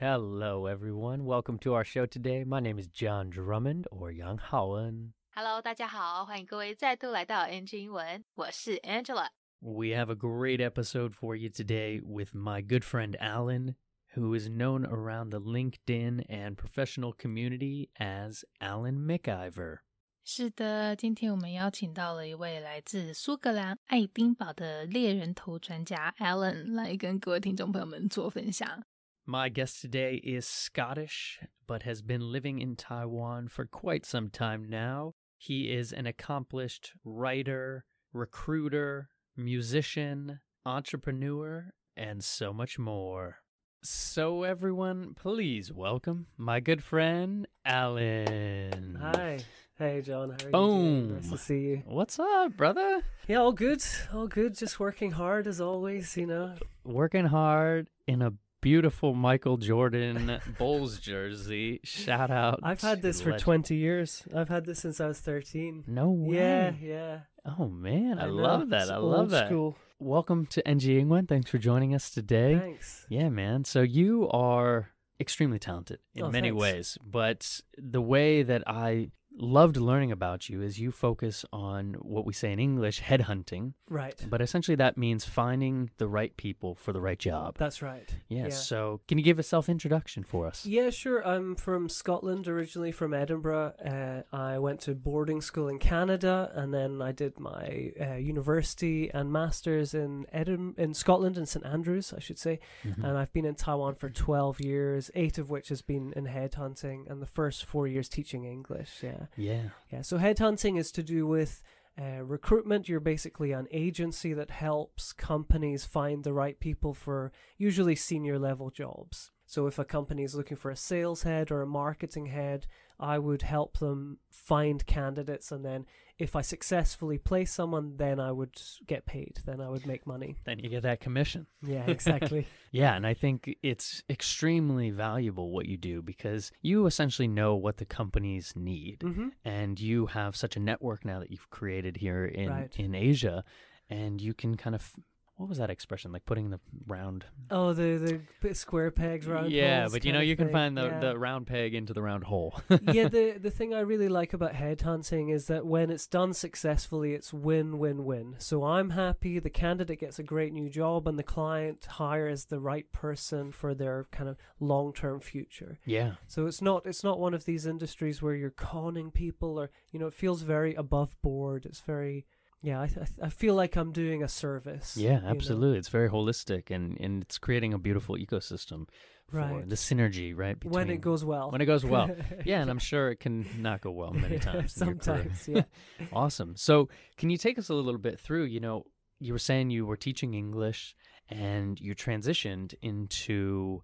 Hello, everyone. Welcome to our show today. My name is John Drummond or Yang Haoen. Hello，大家好，欢迎各位再度来到 NG 英文，我是 Angela。 We have a great episode for you today with my good friend Alan, who is known around the LinkedIn and professional community as Alan McIver. 是的，今天我们邀请到了一位来自苏格兰爱丁堡的猎人头专家 Alan 来跟各位听众朋友们做分享。 My guest today is Scottish, but has been living in Taiwan for quite some time now. He is an accomplished writer, recruiter, musician, entrepreneur, and so much more. So, everyone, please welcome my good friend, Alan. Hi. Hey, John. How are you Boom. doing? Nice to see you. What's up, brother? Yeah, all good. All good. Just working hard as always, you know. Working hard in a beautiful Michael Jordan Bulls jersey. Shout out. I've had this for legend. 20 years. I've had this since I was 13. No way. Yeah, yeah. Oh man, I, know. love that. It's I love that. School. Welcome to NG Ingwen. Thanks for joining us today. Thanks. Yeah, man. So you are extremely talented in Oh, many thanks. ways, but the way that I loved learning about you is you focus on what we say in English, headhunting, Right. but essentially that means finding the right people for the right job. That's right. Yeah. yeah. So can you give a self introduction for us? Yeah, sure. I'm from Scotland, originally from Edinburgh. Uh, I went to boarding school in Canada, and then I did my uh, university and masters in Edim- in Scotland in St Andrews, I should say. Mhm. and I've been in Taiwan for 12 years, eight of which has been in headhunting, and the first four years teaching English. Yeah. Yeah. Yeah. So, headhunting is to do with uh, recruitment. You're basically an agency that helps companies find the right people for usually senior level jobs. So, if a company is looking for a sales head or a marketing head, I would help them find candidates, and then if I successfully place someone, then I would get paid. Then I would make money. Then you get that commission. Yeah, exactly. Yeah, and I think it's extremely valuable what you do because you essentially know what the companies need. hmm And you have such a network now that you've created here in, Right. in Asia, and you can kind of what was that expression? Like putting the round Oh, the the square pegs round. Yeah, holes but you know you can find the, Yeah. the round peg into the round hole. yeah, the the thing I really like about headhunting is that when it's done successfully, it's win win win. So I'm happy, the candidate gets a great new job, and the client hires the right person for their kind of long term future. yeah. So it's not it's not one of these industries where you're conning people, or you know, it feels very above board. It's very yeah, I th- I feel like I'm doing a service. Yeah, you know? absolutely. It's very holistic and, and it's creating a beautiful ecosystem for Right. the synergy, right? When it goes well. when it goes well. Yeah, and I'm sure it can not go well many times. in your career. Sometimes, yeah. Awesome. So, can you take us a little bit through? You know, you were saying you were teaching English and you transitioned into,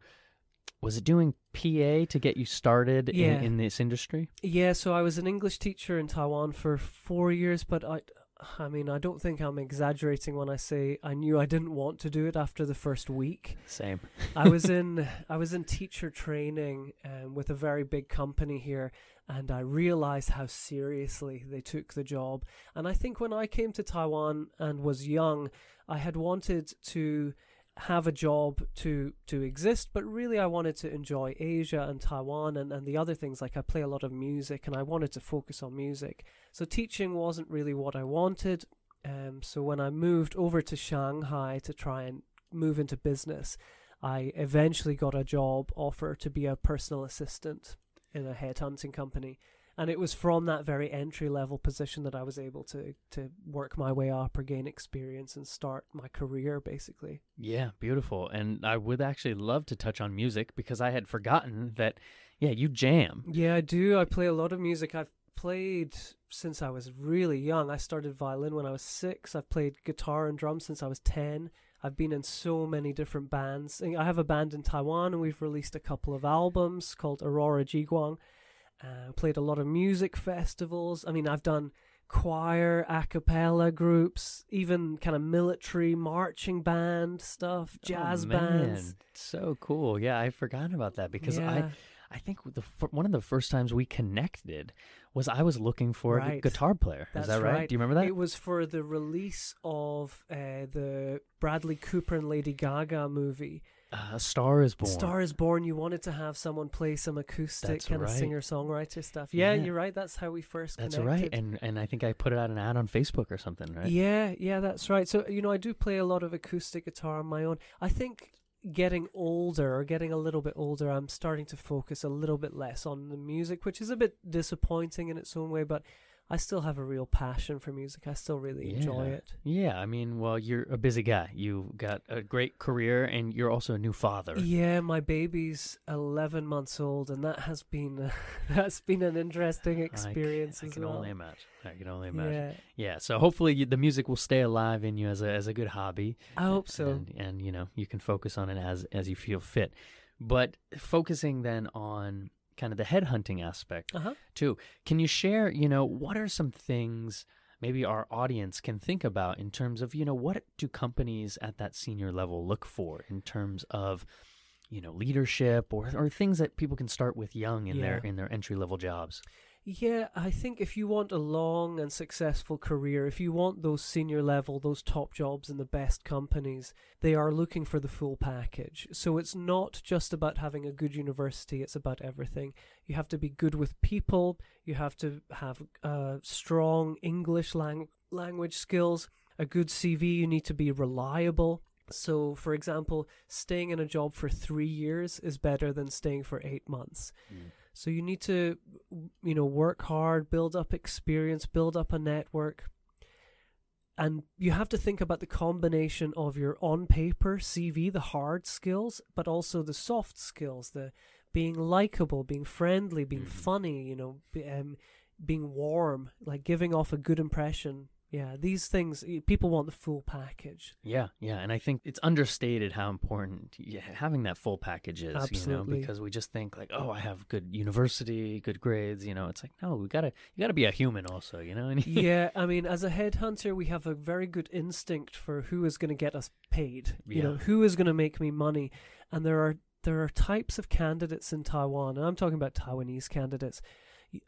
was it doing PA to get you started Yeah. in, in this industry? Yeah, so I was an English teacher in Taiwan for four years, but I, I mean, I don't think I'm exaggerating when I say I knew I didn't want to do it after the first week. Same. I was in, I was in teacher training um, with a very big company here, and I realized how seriously they took the job. And I think when I came to Taiwan and was young, I had wanted to have a job to to exist but really I wanted to enjoy Asia and Taiwan and, and the other things like I play a lot of music and I wanted to focus on music. So teaching wasn't really what I wanted um so when I moved over to Shanghai to try and move into business I eventually got a job offer to be a personal assistant in a headhunting company and it was from that very entry level position that I was able to to work my way up or gain experience and start my career basically Yeah, beautiful. And I would actually love to touch on music because I had forgotten that, yeah, you jam. Yeah, I do. I play a lot of music. I've played since I was really young. I started violin when I was six. I've played guitar and drums since I was 10. I've been in so many different bands. I have a band in Taiwan and we've released a couple of albums called Aurora Jiguang. Uh, played a lot of music festivals. I mean, I've done choir, a cappella groups, even kind of military marching band stuff, jazz oh, bands. So cool. Yeah, I forgot about that because I Yeah. I think the one of the first times we connected was I was looking for a guitar player. That's Is that right? right. Do you remember that? It was for the release of uh, the Bradley Cooper and Lady Gaga movie. Uh, A Star Is Born. Star is Born, you wanted to have someone play some acoustic That's kind of right. singer songwriter stuff. Yeah, Yeah. you're right. That's how we first That's connected. right, and and I think I put it out an ad on Facebook or something, right? Yeah, yeah, that's right. So, you know, I do play a lot of acoustic guitar on my own. I think getting older or getting a little bit older, I'm starting to focus a little bit less on the music, which is a bit disappointing in its own way, but I still have a real passion for music. I still really enjoy it. Yeah, I mean, well, you're a busy guy. You've got a great career, and you're also a new father. Yeah, my baby's 11 months old, and that has been that's been an interesting experience I as can well. only imagine. I can only imagine. yeah, Yeah. So hopefully you, the music will stay alive in you as a as a good hobby. I hope so. And, and you know you can focus on it as as you feel fit. But focusing then on kind of the headhunting aspect Uh huh. too. Can you share? You know, what are some things? Maybe our audience can think about in terms of, you know, what do companies at that senior level look for in terms of, you know, leadership or, or things that people can start with young in their in their entry level jobs. Yeah, I think if you want a long and successful career, if you want those senior level, those top jobs in the best companies, they are looking for the full package. So it's not just about having a good university, it's about everything. You have to be good with people, you have to have uh, strong English lang- language skills, a good CV, you need to be reliable. So, for example, staying in a job for three years is better than staying for eight months. So you need to, you know, work hard, build up experience, build up a network. And you have to think about the combination of your on paper CV, the hard skills, but also the soft skills, the being likable, being friendly, being Mhm. funny, you know, um, being warm, like giving off a good impression. Yeah, these things, people want the full package. Yeah, yeah, and I think it's understated how important having that full package is. You know, Absolutely. because we just think like, oh, I have good university, good grades. You know, it's like no, we gotta you gotta be a human also. You know, yeah, I mean, as a headhunter, we have a very good instinct for who is going to get us paid. You know, who is going to make me money, and there are there are types of candidates in Taiwan, and I'm talking about Taiwanese candidates.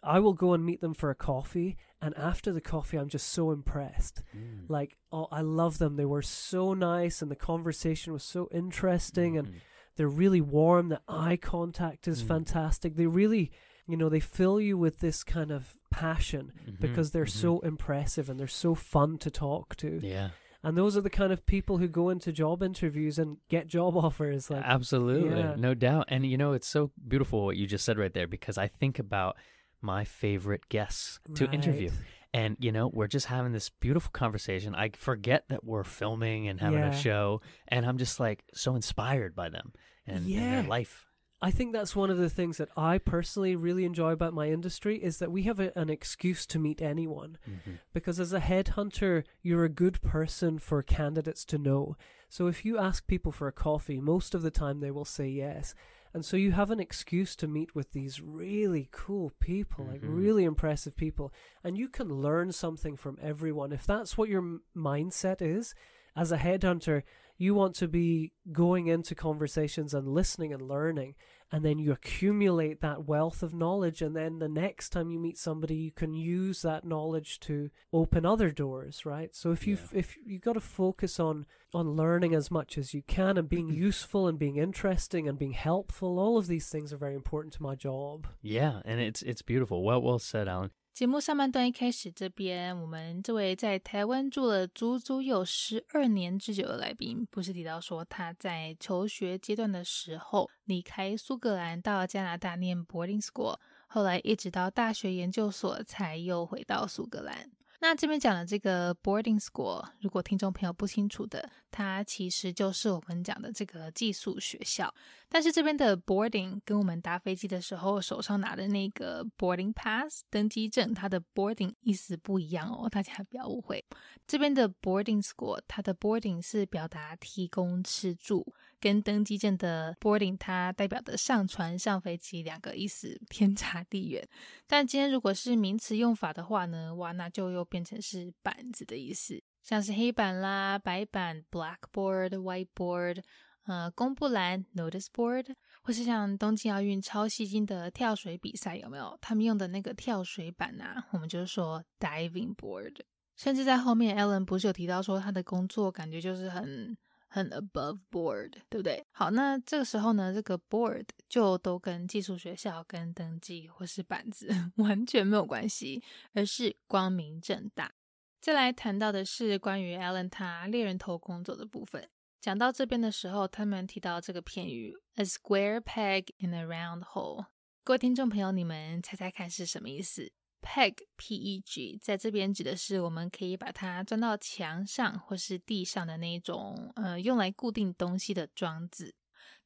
I will go and meet them for a coffee, and after the coffee, I'm just so impressed. Mm. Like, oh, I love them. They were so nice, and the conversation was so interesting, and Mhm. they're really warm. The eye contact is Mm. fantastic. They really, you know, they fill you with this kind of passion Mhm, because they're mhm. so impressive and they're so fun to talk to. yeah, And those are the kind of people who go into job interviews and get job offers. Like, absolutely, yeah. no doubt. And you know, it's so beautiful what you just said right there because I think about my favorite guests to interview. And you know, we're just having this beautiful conversation. I forget that we're filming and having Yeah. a show, and I'm just like so inspired by them and, and Yeah. their life. I think that's one of the things that I personally really enjoy about my industry is that we have a, an excuse to meet anyone. Mm-hmm. Because as a headhunter, you're a good person for candidates to know. So if you ask people for a coffee, most of the time they will say yes. And so you have an excuse to meet with these really cool people, like Mhm. really impressive people. And you can learn something from everyone. If that's what your m- mindset is, as a headhunter, you want to be going into conversations and listening and learning. And then you accumulate that wealth of knowledge. And then the next time you meet somebody, you can use that knowledge to open other doors, right? So if you Yeah. if you got to focus on on learning as much as you can and being useful and being interesting and being helpful, all of these things are very important to my job. Yeah, and it's it's beautiful. Well, well said, Alan. 节目上半段一开始，这边我们这位在台湾住了足足有十二年之久的来宾，不是提到说他在求学阶段的时候离开苏格兰到加拿大念 boarding school，后来一直到大学研究所才又回到苏格兰。那这边讲的这个 boarding school，如果听众朋友不清楚的，它其实就是我们讲的这个寄宿学校。但是这边的 boarding 跟我们搭飞机的时候手上拿的那个 boarding pass 登机证，它的 boarding 意思不一样哦，大家不要误会。这边的 boarding school，它的 boarding 是表达提供吃住，跟登机证的 boarding 它代表的上船上飞机两个意思天差地远。但今天如果是名词用法的话呢，哇，那就又变成是板子的意思，像是黑板啦、白板 （blackboard）、whiteboard。呃，公布栏 （notice board） 或是像东京奥运超戏精的跳水比赛，有没有？他们用的那个跳水板啊，我们就是说 diving board。甚至在后面，Ellen 不是有提到说他的工作感觉就是很很 above board，对不对？好，那这个时候呢，这个 board 就都跟技术学校、跟登记或是板子 完全没有关系，而是光明正大。再来谈到的是关于 Ellen 他猎人头工作的部分。讲到这边的时候，他们提到这个片语 “a square peg in a round hole”。各位听众朋友，你们猜猜看是什么意思？peg p e g 在这边指的是我们可以把它钻到墙上或是地上的那种呃用来固定东西的装置。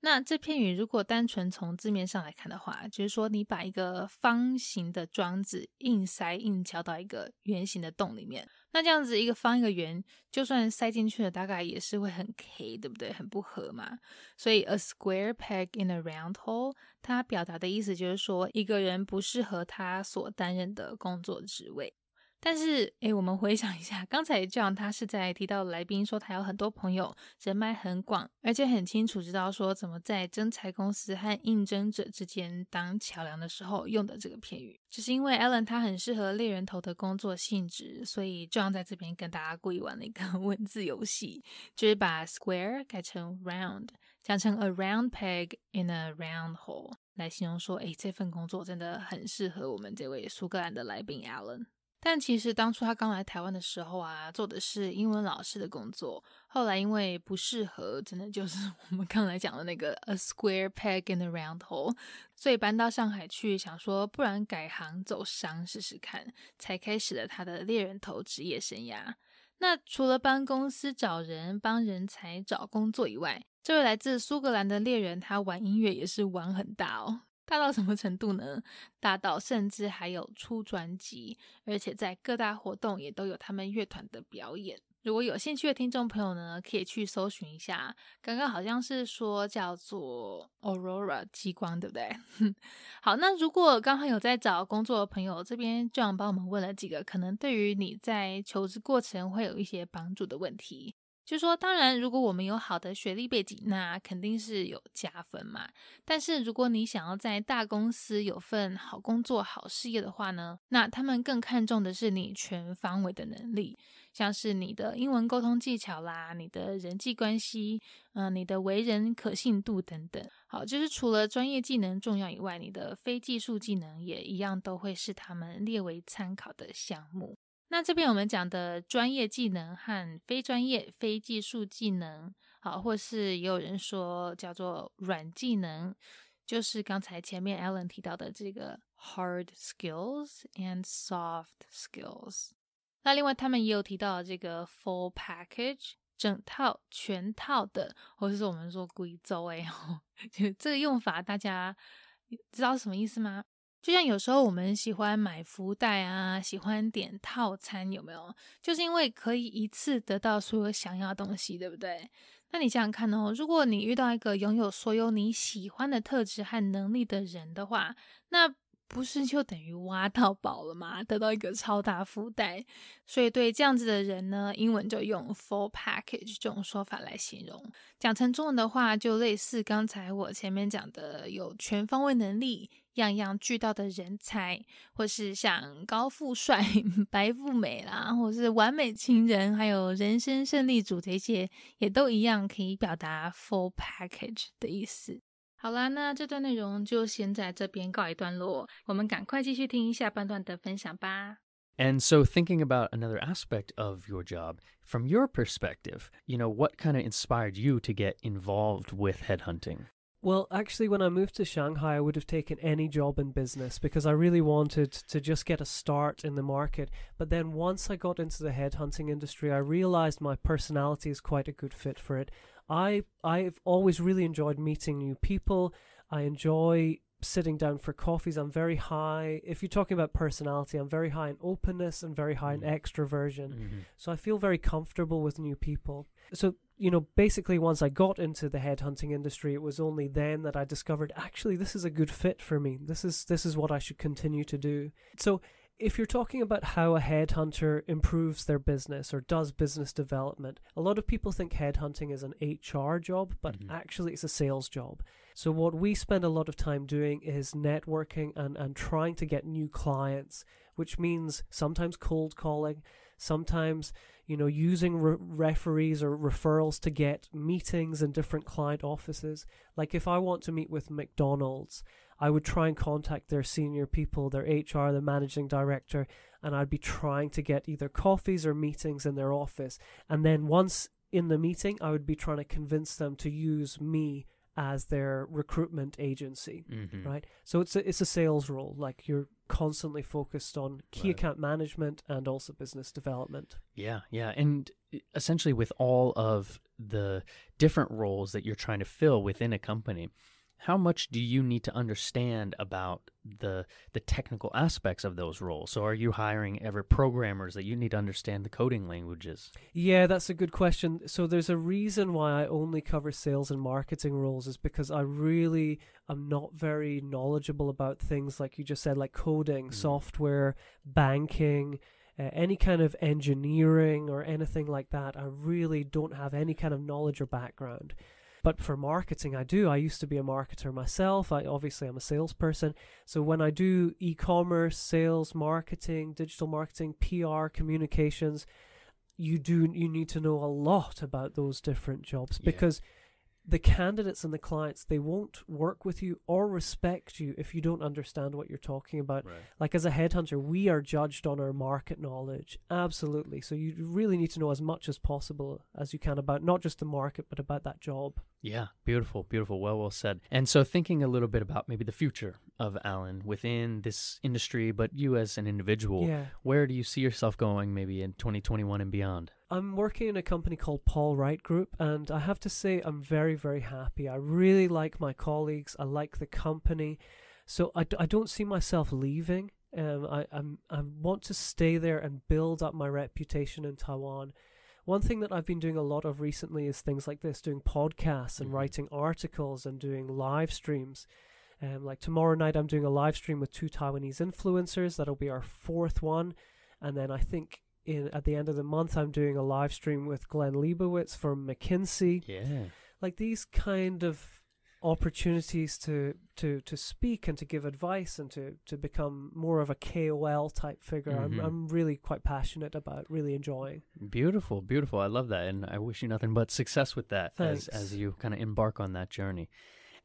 那这片语如果单纯从字面上来看的话，就是说你把一个方形的装置硬塞硬敲到一个圆形的洞里面。那这样子一个方一个圆，就算塞进去了，大概也是会很 K，对不对？很不合嘛。所以 a square peg in a round hole，它表达的意思就是说，一个人不适合他所担任的工作职位。但是，诶，我们回想一下，刚才 John，他是在提到来宾说他有很多朋友，人脉很广，而且很清楚知道说怎么在征才公司和应征者之间当桥梁的时候用的这个片语。只是因为 Alan 他很适合猎人头的工作性质，所以 John 在这边跟大家故意玩了一个 文字游戏，就是把 square 改成 round，讲成 a round peg in a round hole，来形容说，诶，这份工作真的很适合我们这位苏格兰的来宾 Alan。但其实当初他刚来台湾的时候啊，做的是英文老师的工作。后来因为不适合，真的就是 我们刚才讲的那个 a square peg in a round hole，所以搬到上海去，想说不然改行走商试试看，才开始了他的猎人头职业生涯。那除了帮公司找人、帮人才找工作以外，这位来自苏格兰的猎人，他玩音乐也是玩很大哦。大到什么程度呢？大到甚至还有出专辑，而且在各大活动也都有他们乐团的表演。如果有兴趣的听众朋友呢，可以去搜寻一下。刚刚好像是说叫做 Aurora 激光，对不对？好，那如果刚好有在找工作的朋友，这边就想帮我们问了几个可能对于你在求职过程会有一些帮助的问题。就说，当然，如果我们有好的学历背景，那肯定是有加分嘛。但是，如果你想要在大公司有份好工作、好事业的话呢，那他们更看重的是你全方位的能力，像是你的英文沟通技巧啦，你的人际关系，嗯，你的为人可信度等等。好，就是除了专业技能重要以外，你的非技术技能也一样都会是他们列为参考的项目。那这边我们讲的专业技能和非专业、非技术技能，好，或是也有人说叫做软技能，就是刚才前面 Alan 提到的这个 hard skills and soft skills。那另外他们也有提到这个 full package，整套、全套的，或者是我们说贵州哎，就 这个用法，大家知道什么意思吗？就像有时候我们喜欢买福袋啊，喜欢点套餐，有没有？就是因为可以一次得到所有想要的东西，对不对？那你想想看哦，如果你遇到一个拥有所有你喜欢的特质和能力的人的话，那不是就等于挖到宝了吗？得到一个超大福袋。所以对这样子的人呢，英文就用 full package 这种说法来形容。讲成中文的话，就类似刚才我前面讲的，有全方位能力。样样俱到的人才，或是像高富帅、白富美啦，或是完美情人，还有人生胜利组这些，也都一样可以表达 full package 的意思。好啦，那这段内容就先在这边告一段落，我们赶快继续听下半段的分享吧。And so, thinking about another aspect of your job, from your perspective, you know, what kind of inspired you to get involved with headhunting? Well, actually, when I moved to Shanghai, I would have taken any job in business because I really wanted to just get a start in the market. But then once I got into the headhunting industry, I realized my personality is quite a good fit for it. I I've always really enjoyed meeting new people. I enjoy sitting down for coffees. I'm very high. If you're talking about personality, I'm very high in openness and very high in mm-hmm. extroversion. Mm-hmm. So I feel very comfortable with new people. So you know, basically, once I got into the headhunting industry, it was only then that I discovered actually this is a good fit for me. This is this is what I should continue to do. So, if you're talking about how a headhunter improves their business or does business development, a lot of people think headhunting is an HR job, but mm-hmm. actually it's a sales job. So, what we spend a lot of time doing is networking and, and trying to get new clients, which means sometimes cold calling, Sometimes, you know, using re- referees or referrals to get meetings in different client offices. Like if I want to meet with McDonald's, I would try and contact their senior people, their HR, the managing director, and I'd be trying to get either coffees or meetings in their office. And then once in the meeting, I would be trying to convince them to use me as their recruitment agency, Mhm. right? So it's a it's a sales role. Like you're constantly focused on key Right. account management and also business development. Yeah, yeah. And essentially, with all of the different roles that you're trying to fill within a company, how much do you need to understand about the the technical aspects of those roles? So, are you hiring ever programmers that you need to understand the coding languages? Yeah, that's a good question. So there's a reason why I only cover sales and marketing roles is because I really am not very knowledgeable about things like you just said, like coding, Mm. software, banking, uh, any kind of engineering or anything like that. I really don't have any kind of knowledge or background. But for marketing, I do. I used to be a marketer myself. I obviously I'm a salesperson. So when I do e-commerce, sales, marketing, digital marketing, PR, communications, you do you need to know a lot about those different jobs Yeah. because the candidates and the clients they won't work with you or respect you if you don't understand what you're talking about Right. like as a headhunter we are judged on our market knowledge absolutely so you really need to know as much as possible as you can about not just the market but about that job Yeah, beautiful, beautiful. Well, well said. And so, thinking a little bit about maybe the future of Alan within this industry, but you as an individual, yeah where do you see yourself going maybe in 2021 and beyond? I'm working in a company called Paul Wright Group, and I have to say I'm very, very happy. I really like my colleagues. I like the company, so I, d- I don't see myself leaving. Um, I I'm, I want to stay there and build up my reputation in Taiwan. One thing that I've been doing a lot of recently is things like this, doing podcasts and Mhm. writing articles and doing live streams. Um, like tomorrow night, I'm doing a live stream with two Taiwanese influencers. That'll be our fourth one, and then I think in at the end of the month, I'm doing a live stream with Glenn Leibowitz from McKinsey. Yeah. Like these kind of opportunities to to to speak and to give advice and to to become more of a KOL type figure. Mhm. I'm I'm really quite passionate about, really enjoying. Beautiful, beautiful. I love that, and I wish you nothing but success with that as as you kind of embark on that journey.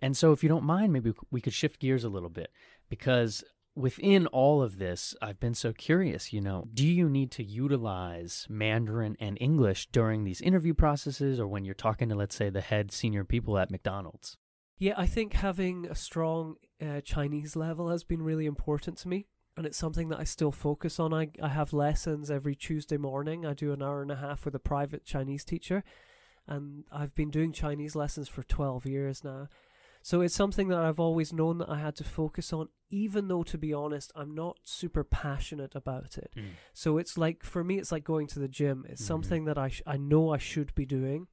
And so, if you don't mind, maybe we could shift gears a little bit because within all of this, I've been so curious. You know, do you need to utilize Mandarin and English during these interview processes, or when you're talking to, let's say, the head senior people at McDonald's? Yeah, I think having a strong uh, Chinese level has been really important to me. And it's something that I still focus on. I, I have lessons every Tuesday morning. I do an hour and a half with a private Chinese teacher. And I've been doing Chinese lessons for 12 years now. So it's something that I've always known that I had to focus on, even though, to be honest, I'm not super passionate about it. So it's like, for me, it's like going to the gym. It's Mhm. something that I, sh- I know I should be doing.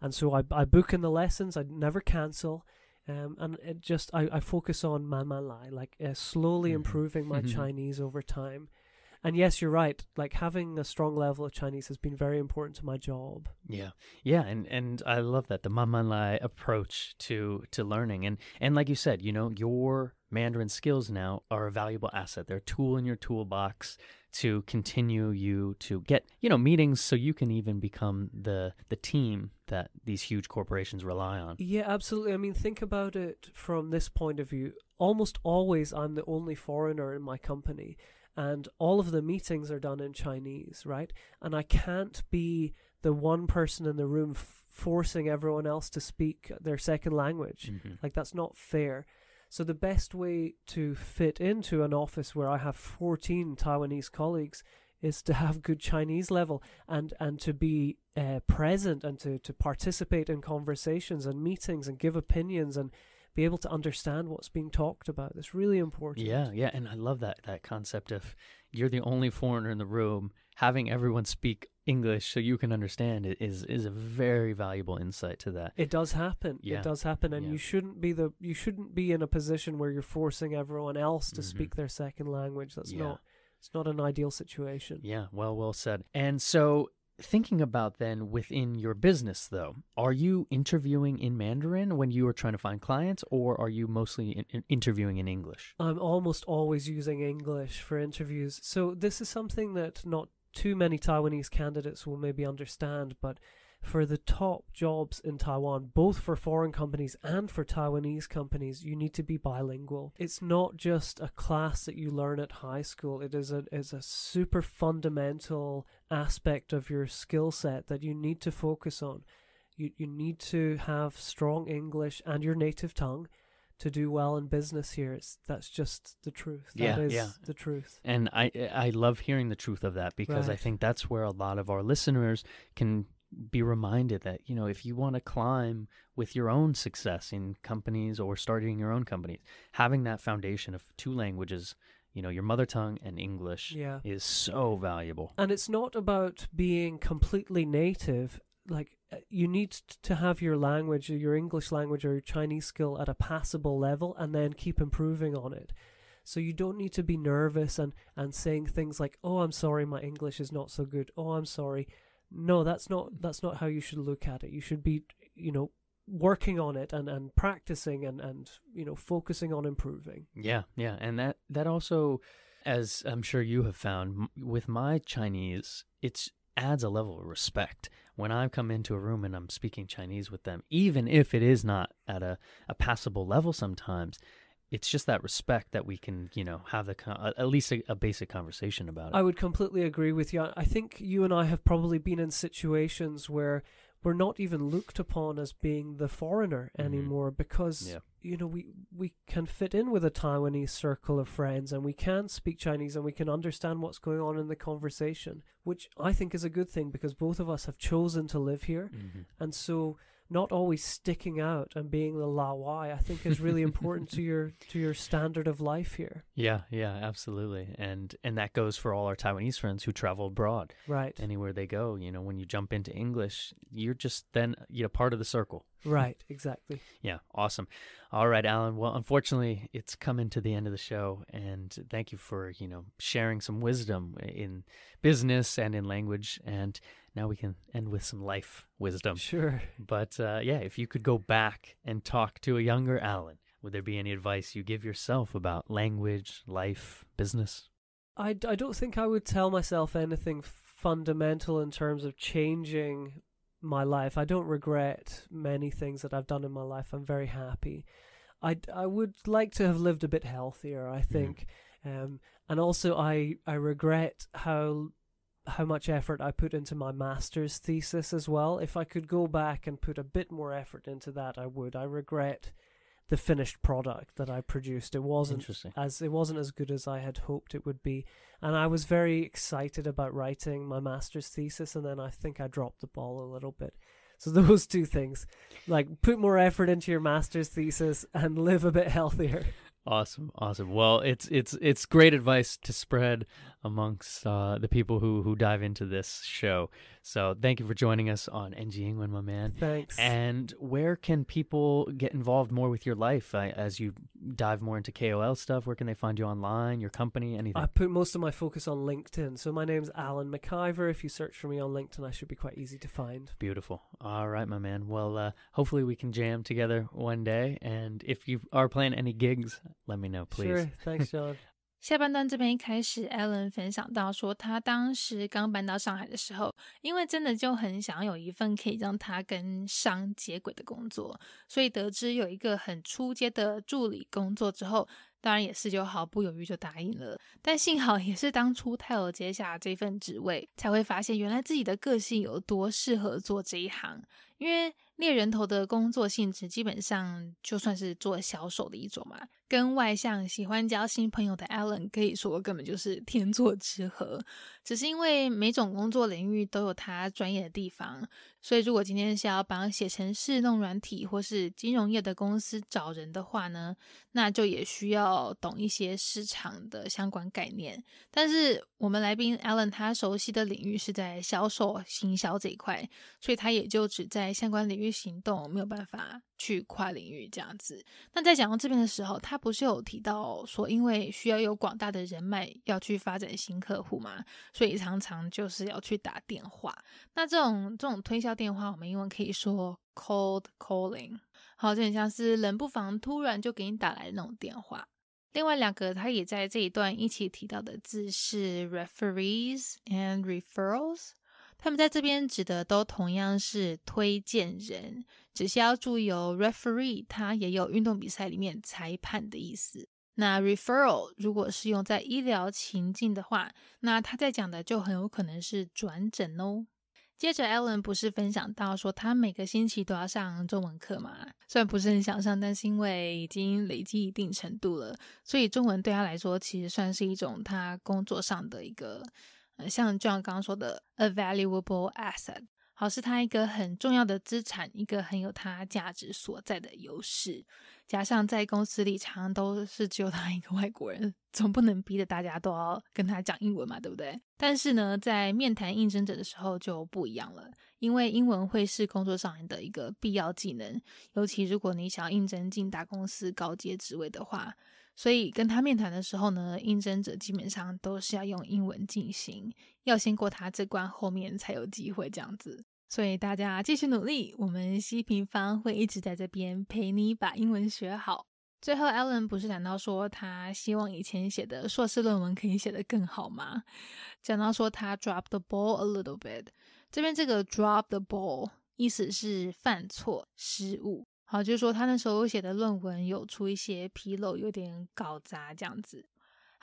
And so I, I book in the lessons, I never cancel. Um, and it just, I, I focus on man man lai, like uh, slowly Mhm. improving my Mhm. Chinese over time. And yes, you're right. Like having a strong level of Chinese has been very important to my job. Yeah, yeah, and and I love that the Mamanlai approach to to learning, and and like you said, you know, your Mandarin skills now are a valuable asset. They're a tool in your toolbox to continue you to get you know meetings, so you can even become the the team that these huge corporations rely on. Yeah, absolutely. I mean, think about it from this point of view. Almost always, I'm the only foreigner in my company, and all of the meetings are done in Chinese, right? And I can't be the one person in the room f- forcing everyone else to speak their second language. Mhm. Like, that's not fair. So, the best way to fit into an office where I have 14 Taiwanese colleagues is to have good Chinese level and, and to be uh, present and to, to participate in conversations and meetings and give opinions and be able to understand what's being talked about. That's really important. Yeah, yeah, and I love that that concept of you're the only foreigner in the room. Having everyone speak English so you can understand it is is a very valuable insight to that. It does happen. Yeah. It does happen, and Yeah. you shouldn't be the you shouldn't be in a position where you're forcing everyone else to Mhm. speak their second language. That's Yeah. not it's not an ideal situation. Yeah, well, well said. And so, thinking about then within your business, though, are you interviewing in Mandarin when you are trying to find clients, or are you mostly in- in- interviewing in English? I'm almost always using English for interviews. So this is something that not too many Taiwanese candidates will maybe understand, but for the top jobs in Taiwan, both for foreign companies and for Taiwanese companies, you need to be bilingual. It's not just a class that you learn at high school. It is a is a super fundamental aspect of your skill set that you need to focus on. You you need to have strong English and your native tongue to do well in business here. It's that's just the truth. Yeah, that is yeah. the truth. And I I love hearing the truth of that because I think that's where a lot of our listeners can be reminded that you know if you want to climb with your own success in companies or starting your own companies, having that foundation of two languages, you know, your mother tongue and English Yeah. is so valuable. And it's not about being completely native. Like uh, you need to have your language, your English language or your Chinese skill at a passable level and then keep improving on it. So you don't need to be nervous and and saying things like, "Oh, I'm sorry, my English is not so good." "Oh, I'm sorry." No, that's not that's not how you should look at it. You should be, you know, working on it and and practicing and and you know, focusing on improving. Yeah, yeah, and that that also, as I'm sure you have found with my Chinese, it's adds a level of respect when I come into a room and I'm speaking Chinese with them, even if it is not at a, a passable level. Sometimes it's just that respect that we can, you know, have the con- at least a, a basic conversation about it. I would completely agree with you. I think you and I have probably been in situations where we're not even looked upon as being the foreigner Mhm. anymore because Yeah. you know we we can fit in with a Taiwanese circle of friends and we can speak Chinese and we can understand what's going on in the conversation, which I think is a good thing because both of us have chosen to live here Mhm. and so not always sticking out and being the la wai I think is really important to your to your standard of life here. Yeah, yeah, absolutely, and and that goes for all our Taiwanese friends who travel abroad. Right. Anywhere they go, you know, when you jump into English, you're just then you know part of the circle. Right, exactly. Yeah, awesome. All right, Alan. Well, unfortunately, it's coming to the end of the show, and thank you for you know sharing some wisdom in business and in language, and now we can end with some life wisdom. Sure. But uh, yeah, if you could go back and talk to a younger Alan, would there be any advice you give yourself about language, life, business? I, I don't think I would tell myself anything fundamental in terms of changing my life. I don't regret many things that I've done in my life. I'm very happy. I, I would like to have lived a bit healthier, I think. Um, and also, I, I regret how how much effort I put into my master's thesis as well. If I could go back and put a bit more effort into that, I would. I regret the finished product that I produced. It wasn't Interesting. as it wasn't as good as I had hoped it would be. And I was very excited about writing my master's thesis and then I think I dropped the ball a little bit. So those two things. Like put more effort into your master's thesis and live a bit healthier. Awesome, awesome. Well, it's it's it's great advice to spread amongst uh, the people who who dive into this show. So thank you for joining us on NG Ingwen, my man. Thanks. And where can people get involved more with your life uh, as you dive more into KOL stuff? Where can they find you online, your company, anything? I put most of my focus on LinkedIn. So my name's Alan McIver. If you search for me on LinkedIn, I should be quite easy to find. Beautiful. All right, my man. Well, uh, hopefully we can jam together one day. And if you are playing any gigs, let me know, please. Sure. Thanks, John. 下半段这边一开始，Alan 分享到说，他当时刚搬到上海的时候，因为真的就很想要有一份可以让他跟商接轨的工作，所以得知有一个很出阶的助理工作之后，当然也是就毫不犹豫就答应了。但幸好也是当初他有接下这份职位，才会发现原来自己的个性有多适合做这一行，因为。猎人头的工作性质基本上就算是做销售的一种嘛，跟外向、喜欢交新朋友的 Alan 可以说根本就是天作之合。只是因为每种工作领域都有他专业的地方，所以如果今天是要帮写程式、弄软体或是金融业的公司找人的话呢，那就也需要懂一些市场的相关概念。但是我们来宾 Alan 他熟悉的领域是在销售、行销这一块，所以他也就只在相关领域行动，没有办法去跨领域这样子。那在讲到这边的时候，他不是有提到说，因为需要有广大的人脉要去发展新客户嘛，所以常常就是要去打电话。那这种这种推销电话，我们英文可以说 cold calling，好，就很像是冷不防突然就给你打来的那种电话。另外两个他也在这一段一起提到的字是 referees and referrals，他们在这边指的都同样是推荐人，只是要注意哦，referee 它也有运动比赛里面裁判的意思。那 referral 如果是用在医疗情境的话，那他在讲的就很有可能是转诊哦。接着，Ellen 不是分享到说他每个星期都要上中文课嘛？虽然不是很想上，但是因为已经累积一定程度了，所以中文对他来说其实算是一种他工作上的一个，像就像刚刚说的，a valuable asset。好，是它一个很重要的资产，一个很有它价值所在的优势。加上在公司里常常都是只有他一个外国人，总不能逼着大家都要跟他讲英文嘛，对不对？但是呢，在面谈应征者的时候就不一样了，因为英文会是工作上的一个必要技能，尤其如果你想要应征进大公司高阶职位的话。所以跟他面谈的时候呢，应征者基本上都是要用英文进行，要先过他这关，后面才有机会这样子。所以大家继续努力，我们西平方会一直在这边陪你把英文学好。最后，Allen 不是谈到说他希望以前写的硕士论文可以写得更好吗？讲到说他 drop the ball a little bit，这边这个 drop the ball 意思是犯错、失误。好，就是说他那时候写的论文有出一些纰漏，有点搞砸这样子。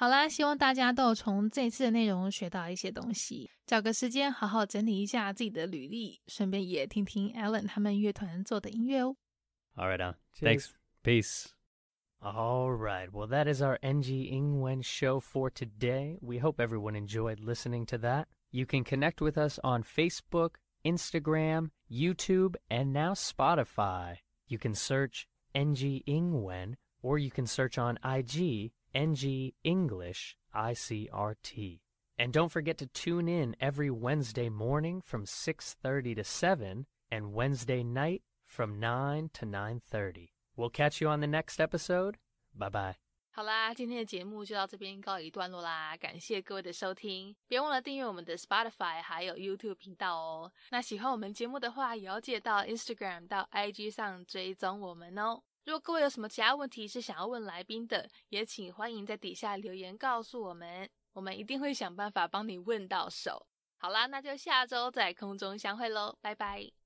好啦，希望大家都有从这次的内容学到一些东西。找个时间好好整理一下自己的履历，顺便也听听 Alan 他们乐团做的音乐哦。All right, uh, thanks. Peace. All right. Well, that is our NG Ingwen show for today. We hope everyone enjoyed listening to that. You can connect with us on Facebook, Instagram, YouTube, and now Spotify. You can search NG Ingwen or you can search on IG NG English ICRT. And don't forget to tune in every Wednesday morning from 6:30 to 7 and Wednesday night from 9 to 9:30. We'll catch you on the next episode. Bye bye. 好啦，今天的节目就到这边告一段落啦，感谢各位的收听，别忘了订阅我们的 Spotify 还有 YouTube 频道哦。那喜欢我们节目的话，也要记得到 Instagram 到 IG 上追踪我们哦。 如果各位有什么其他问题是想要问来宾的，也请欢迎在底下留言告诉我们，我们一定会想办法帮你问到手。好啦，那就下周在空中相会喽，拜拜。